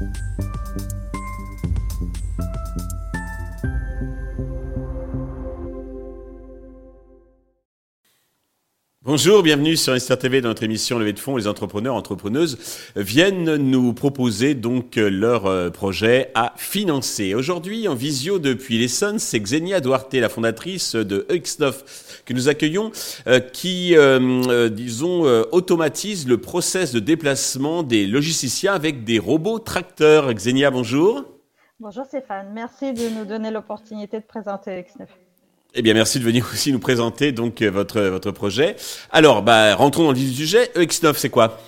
Bye. Bonjour, bienvenue sur Esther TV dans notre émission Levée de fonds. Les entrepreneurs, entrepreneuses viennent nous proposer donc leur euh, projet à financer. Aujourd'hui, en visio depuis l'Essonne, c'est Xenia Duarte, la fondatrice de EX9 que nous accueillons, euh, qui, euh, disons, automatise le process de déplacement des logisticiens avec des robots tracteurs. Xenia, bonjour. Bonjour Stéphane, merci de nous donner l'opportunité de présenter EX9. Eh bien, merci de venir aussi nous présenter donc euh, votre, votre projet. Alors, bah, rentrons dans le vif du sujet. EX9, c'est quoi?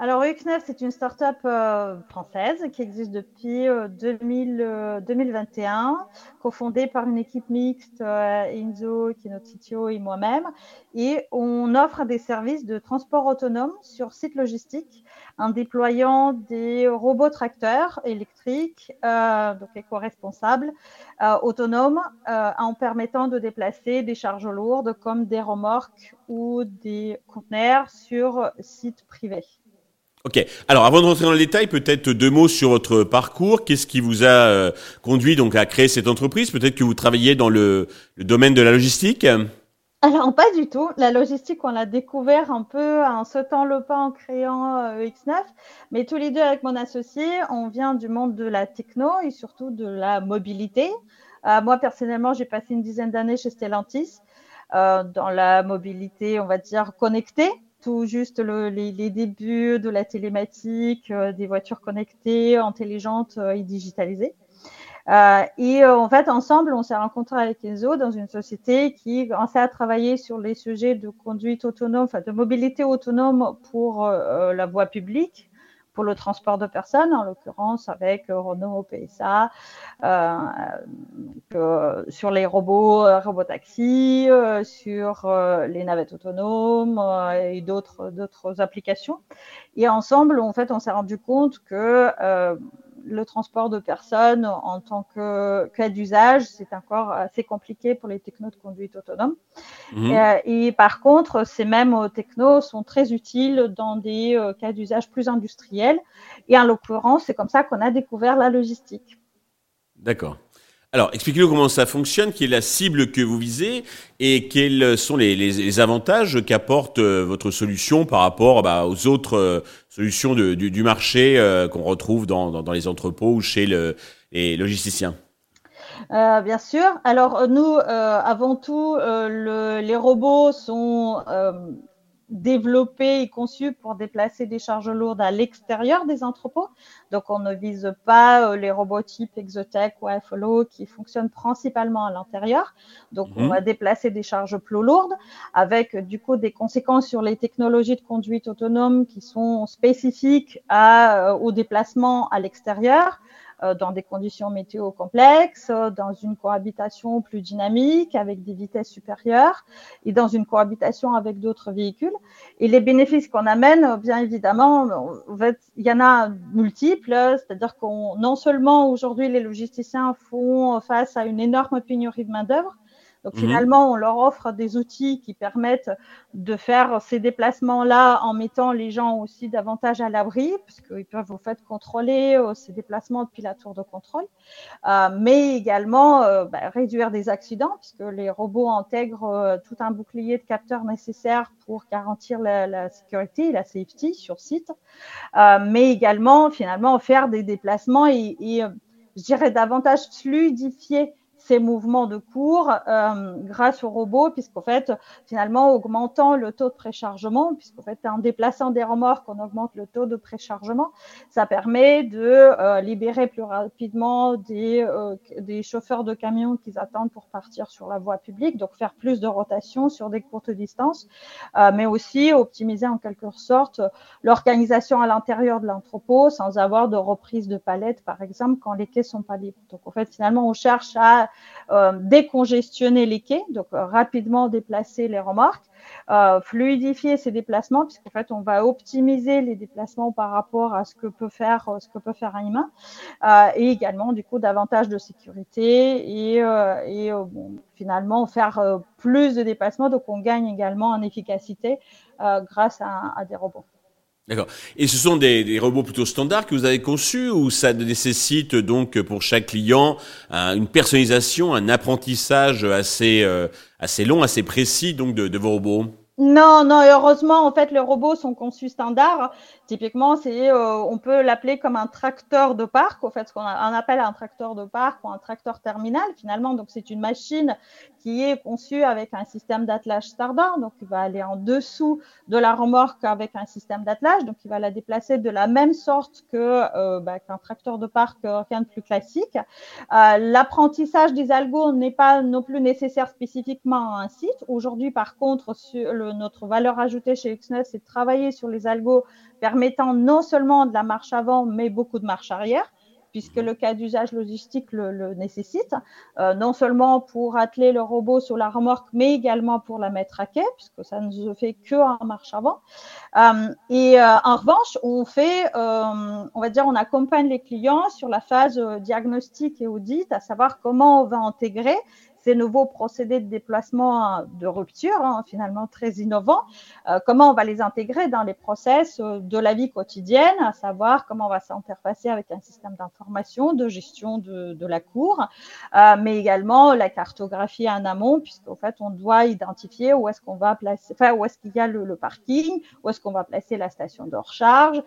Alors, EX9, c'est une start-up euh, française qui existe depuis 2000, 2021, euh, cofondée par une équipe mixte, notre CTO et moi-même. Et on offre des services de transport autonome sur site logistique en déployant des robots tracteurs électriques, euh, donc éco-responsables, euh, autonomes, euh, en permettant de déplacer des charges lourdes comme des remorques ou des conteneurs sur sites privés. Ok. Alors, avant de rentrer dans le détail, peut-être deux mots sur votre parcours. Qu'est-ce qui vous a conduit donc à créer cette entreprise? Peut-être que vous travaillez dans le domaine de la logistique? Alors, pas du tout. La logistique, on l'a découvert un peu en sautant le pas en créant euh, X9. Mais tous les deux, avec mon associé, on vient du monde de la techno et surtout de la mobilité. Euh, moi, personnellement, j'ai passé une dizaine d'années chez Stellantis euh, dans la mobilité, on va dire, connectée. Tout juste les, les, débuts de la télématique, des voitures connectées, intelligentes et digitalisées. Euh, et euh, en fait, ensemble, on s'est rencontrés avec Enzo dans une société qui commençait à travailler sur les sujets de conduite autonome, enfin de mobilité autonome pour euh, la voie publique, pour le transport de personnes, en l'occurrence avec Renault PSA, sur les robots, robotaxis, sur les navettes autonomes et d'autres applications. Et ensemble, en fait, on s'est rendu compte que le transport de personnes en tant que cas d'usage, c'est encore assez compliqué pour les technos de conduite autonome. Mhm. Euh, et, par contre, ces mêmes technos sont très utiles dans des euh, cas d'usage plus industriels. Et en l'occurrence, c'est comme ça qu'on a découvert la logistique. D'accord. Alors, expliquez-nous comment ça fonctionne, quelle est la cible que vous visez et quels sont les, avantages qu'apporte euh, votre solution par rapport bah, aux autres euh, solutions du, marché euh, qu'on retrouve dans, les entrepôts ou chez les logisticiens? bien sûr. Alors nous, avant tout, les robots sont développé et conçu pour déplacer des charges lourdes à l'extérieur des entrepôts. Donc, on ne vise pas euh, les robots type Exotech ou FLO qui fonctionnent principalement à l'intérieur. Donc, on mhm. va déplacer des charges plus lourdes avec du coup des conséquences sur les technologies de conduite autonome qui sont spécifiques à, euh, au déplacement à l'extérieur. Euh, dans des conditions météo complexes, euh, dans une cohabitation plus dynamique avec des vitesses supérieures et dans une cohabitation avec d'autres véhicules. Et les bénéfices qu'on amène, bien évidemment, il y en a multiples, c'est-à-dire qu'on non seulement aujourd'hui les logisticiens font face à une énorme pénurie de main-d'œuvre, donc mhm. finalement, on leur offre des outils qui permettent de faire ces déplacements-là en mettant les gens aussi davantage à l'abri, parce qu'ils peuvent en fait contrôler euh, ces déplacements depuis la tour de contrôle, euh, mais également euh, bah, réduire des accidents, puisque les robots intègrent tout un bouclier de capteurs nécessaires pour garantir la, sécurité et la safety sur site, mais également finalement faire des déplacements et, et je dirais davantage fluidifier ces mouvements de cours euh, grâce au robot, puisqu'en fait, finalement, augmentant le taux de préchargement, puisqu'en fait, en déplaçant des remorques, on augmente le taux de préchargement, ça permet de euh, libérer plus rapidement des, euh, des chauffeurs de camions qui attendent pour partir sur la voie publique, donc faire plus de rotation sur des courtes distances, mais aussi optimiser en quelque sorte l'organisation à l'intérieur de l'entrepôt sans avoir de reprise de palettes, par exemple, quand les quais sont pas libres. Donc, en fait, finalement, on cherche à euh, décongestionner les quais, donc euh, rapidement déplacer les remorques, euh, fluidifier ces déplacements, puisqu'en fait on va optimiser les déplacements par rapport à ce que peut faire ce que peut faire un humain, et également du coup davantage de sécurité et, et finalement faire plus de déplacements, donc on gagne également en efficacité grâce à des robots. D'accord. Et ce sont des, robots plutôt standards que vous avez conçus ou ça nécessite donc pour chaque client une personnalisation, un apprentissage assez, euh, assez long, assez précis donc de, de vos robots? Non, non, heureusement, en fait, les robots sont conçus standards. Typiquement, c'est, euh, on peut l'appeler comme un tracteur de parc, au fait, ce qu'on appelle un tracteur de parc ou un tracteur terminal, finalement. Donc, c'est une machine qui est conçue avec un système d'attelage standard. Donc, il va aller en dessous de la remorque avec un système d'attelage. Donc, il va la déplacer de la même sorte que euh, bah, qu'un tracteur de parc, euh, rien de plus classique. Euh, l'apprentissage des algos n'est pas non plus nécessaire spécifiquement à un site. Aujourd'hui, par contre, sur le notre valeur ajoutée chez XNet, c'est de travailler sur les algos permettant non seulement de la marche avant, mais beaucoup de marche arrière puisque le cas d'usage logistique le, nécessite, euh, non seulement pour atteler le robot sur la remorque, mais également pour la mettre à quai, puisque ça ne se fait que en marche avant. Euh, et euh, en revanche, on fait, on va dire, on accompagne les clients sur la phase diagnostic et audit, à savoir comment on va intégrer ces nouveaux procédés de déplacement de rupture, hein, finalement très innovants, euh, comment on va les intégrer dans les process euh, de la vie quotidienne, à savoir comment on va s'interfacer avec un système d'information, de gestion de, la cour, euh, mais également la cartographie en amont, puisqu'en fait, on doit identifier où est-ce qu'on va placer, enfin, où est-ce qu'il y a le, parking, où est-ce qu'on va placer la station de recharge,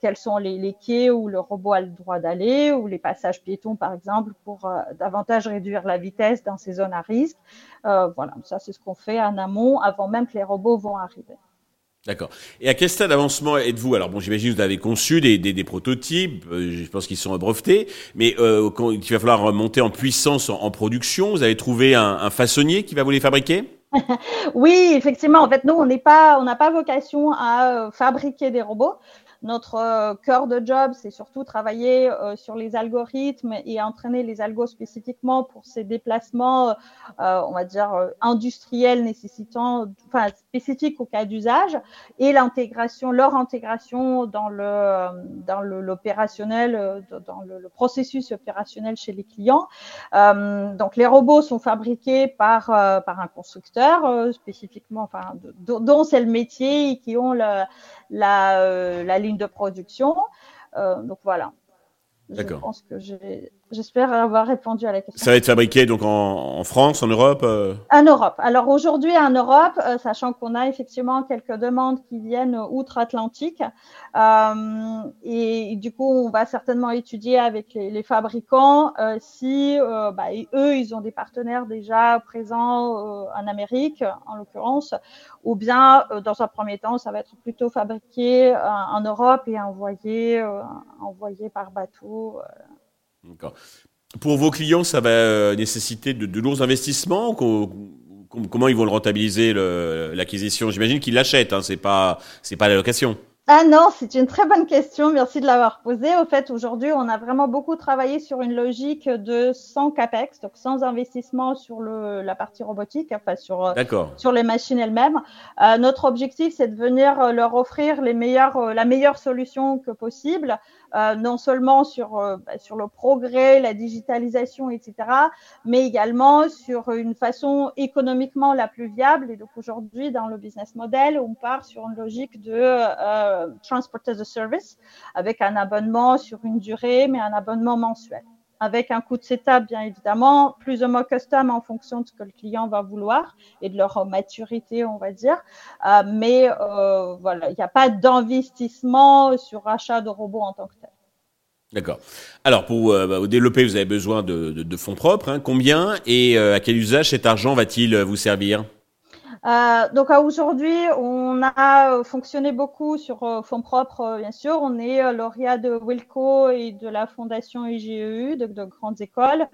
quels sont les, les, quais où le robot a le droit d'aller, ou les passages piétons, par exemple, pour davantage réduire la vitesse dans ces zones à risque. Euh, voilà, ça c'est ce qu'on fait en amont avant même que les robots vont arriver. D'accord. Et à quel stade d'avancement êtes-vous? Alors bon, j'imagine que vous avez conçu des, des, des prototypes, euh, je pense qu'ils sont brevetés, mais euh, quand, il va falloir monter en puissance en, production. Vous avez trouvé un, un, façonnier qui va vous les fabriquer? Oui, effectivement. En fait, nous, on n'est pas, on n'a pas vocation à fabriquer des robots. Notre euh, cœur de job, c'est surtout travailler euh, sur les algorithmes et entraîner les algos spécifiquement pour ces déplacements, euh, on va dire, industriels nécessitant, enfin, spécifiques au cas d'usage et l'intégration, leur intégration dans le, dans l'opérationnel, dans le, le, processus opérationnel chez les clients. donc, les robots sont fabriqués par, par un constructeur spécifiquement, enfin, dont c'est le métier et qui ont le, la, euh, la ligne de production. Euh, donc voilà. Je pense que j'espère avoir répondu à la question. Ça va être fabriqué donc en, en France, en Europe euh? En Europe. Alors aujourd'hui en Europe, euh, sachant qu'on a effectivement quelques demandes qui viennent outre-Atlantique, euh, et, du coup on va certainement étudier avec les, les fabricants euh, si bah, eux ils ont des partenaires déjà présents en Amérique en l'occurrence, ou bien dans un premier temps ça va être plutôt fabriqué en Europe et envoyé envoyé par bateau pour vos clients, ça va euh, nécessiter de, lourds investissements Comment ils vont le rentabiliser l'acquisition? J'imagine qu'ils l'achètent, hein, c'est pas c'est pas la location. Ah non, c'est une très bonne question. Merci de l'avoir posée. Au fait, aujourd'hui, on a vraiment beaucoup travaillé sur une logique de sans capex, donc sans investissement sur le, la partie robotique, enfin sur euh, sur les machines elles-mêmes. Euh, notre objectif, c'est de venir leur offrir les meilleures, euh, la meilleure solution que possible, non seulement sur bah, sur le progrès, la digitalisation, etc., mais également sur une façon économiquement la plus viable. Et donc aujourd'hui, dans le business model, on part sur une logique de euh, transport as a service avec un abonnement sur une durée, mais un abonnement mensuel avec un coût de setup, bien évidemment, plus ou moins custom en fonction de ce que le client va vouloir et de leur maturité, on va dire. Euh, mais euh, voilà, il n'y a pas d'investissement sur achat de robots en tant que tel. D'accord. Alors, pour bah, développer, vous avez besoin de, fonds propres. Hein. Combien et à quel usage cet argent va-t-il vous servir? Euh, donc aujourd'hui, on a fonctionné beaucoup sur euh, fonds propres, euh, bien sûr. On est euh, lauréat de Wilco et de la Fondation IGEU, de, de grandes écoles.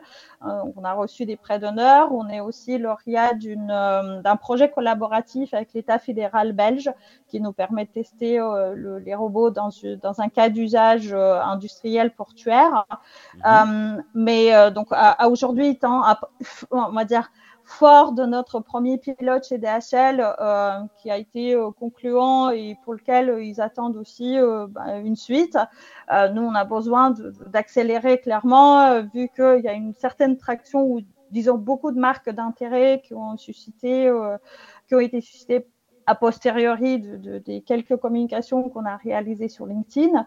Euh, on a reçu des prêts d'honneur. On est aussi lauréat d'un projet collaboratif avec l'État fédéral belge qui nous permet de tester le, les robots dans, dans un cas d'usage industriel portuaire. Mhm. mais donc à, à aujourd'hui, on va dire fort de notre premier pilote chez DHL euh, qui a été euh, concluant et pour lequel euh, ils attendent aussi bah, une suite. nous, on a besoin d'accélérer clairement vu qu'il y a une certaine traction ou disons beaucoup de marques d'intérêt qui ont suscité, qui ont été suscitées a posteriori des quelques communications qu'on a réalisées sur LinkedIn.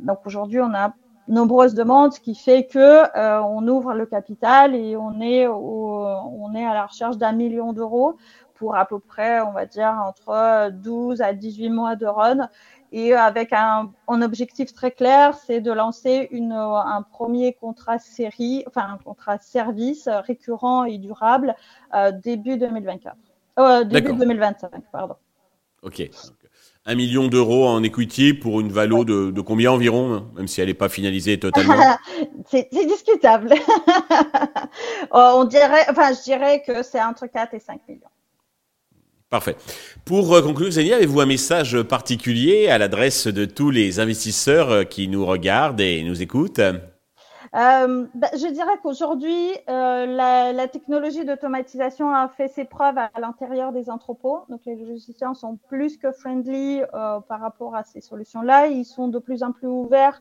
donc aujourd'hui, on a nombreuses demandes, ce qui fait que on ouvre le capital et on est, on est à la recherche d'un million d'euros pour à peu près, on va dire, entre 12 à 18 mois de run. Et avec un, objectif très clair, c'est de lancer une, un premier contrat série, enfin un contrat service récurrent et durable euh, début 2024. Euh, début 2025, pardon. Ok. Un million d'euros en equity pour une valo de, de, combien environ, même si elle n'est pas finalisée totalement? C'est discutable. On dirait, enfin, je dirais que c'est entre 4 et 5 millions. Parfait. Pour euh, conclure, Xenia, avez-vous un message particulier à l'adresse de tous les investisseurs euh, qui nous regardent et nous écoutent? Euh, bah, je dirais qu'aujourd'hui, la, la, technologie d'automatisation a fait ses preuves à, l'intérieur des entrepôts. Donc, les logiciens sont plus que friendly par rapport à ces solutions-là. Ils sont de plus en plus ouverts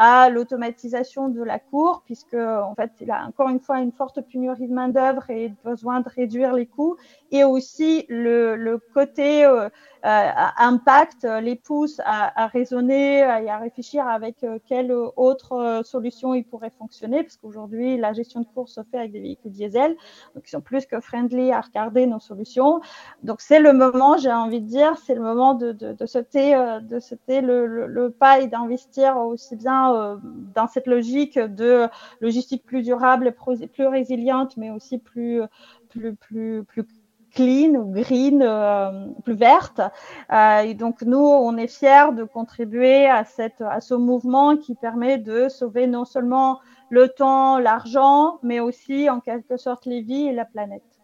à l'automatisation de la cour, puisque en fait, il a encore une fois une forte pénurie de main d'œuvre et besoin de réduire les coûts, et aussi le, le côté euh, euh, impact les pousse à, à, raisonner et à réfléchir avec euh, quelle autre solution il pourrait fonctionner, parce qu'aujourd'hui la gestion de course se fait avec des véhicules diesel, donc ils sont plus que friendly à regarder nos solutions. Donc c'est le moment, j'ai envie de dire, c'est le moment de, de, de sauter, de sauter le, le, le pas et d'investir aussi bien dans cette logique de logistique plus durable, plus résiliente, mais aussi plus plus plus plus clean green, euh, plus verte. Euh, et donc nous, on est fiers de contribuer à, cette, à ce mouvement qui permet de sauver non seulement le temps, l'argent, mais aussi en quelque sorte les vies et la planète.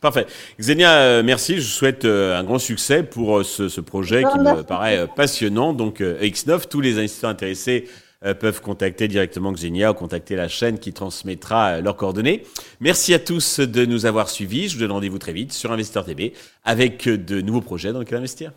Parfait. Xenia, euh, merci. Je souhaite un grand succès pour ce, ce projet qui me paraît passionnant. Donc, X9, tous les investisseurs intéressés euh, peuvent contacter directement Xenia ou contacter la chaîne qui transmettra euh, leurs coordonnées. Merci à tous de nous avoir suivis. Je vous donne rendez-vous très vite sur Investeur TV avec de nouveaux projets dans lesquels investir.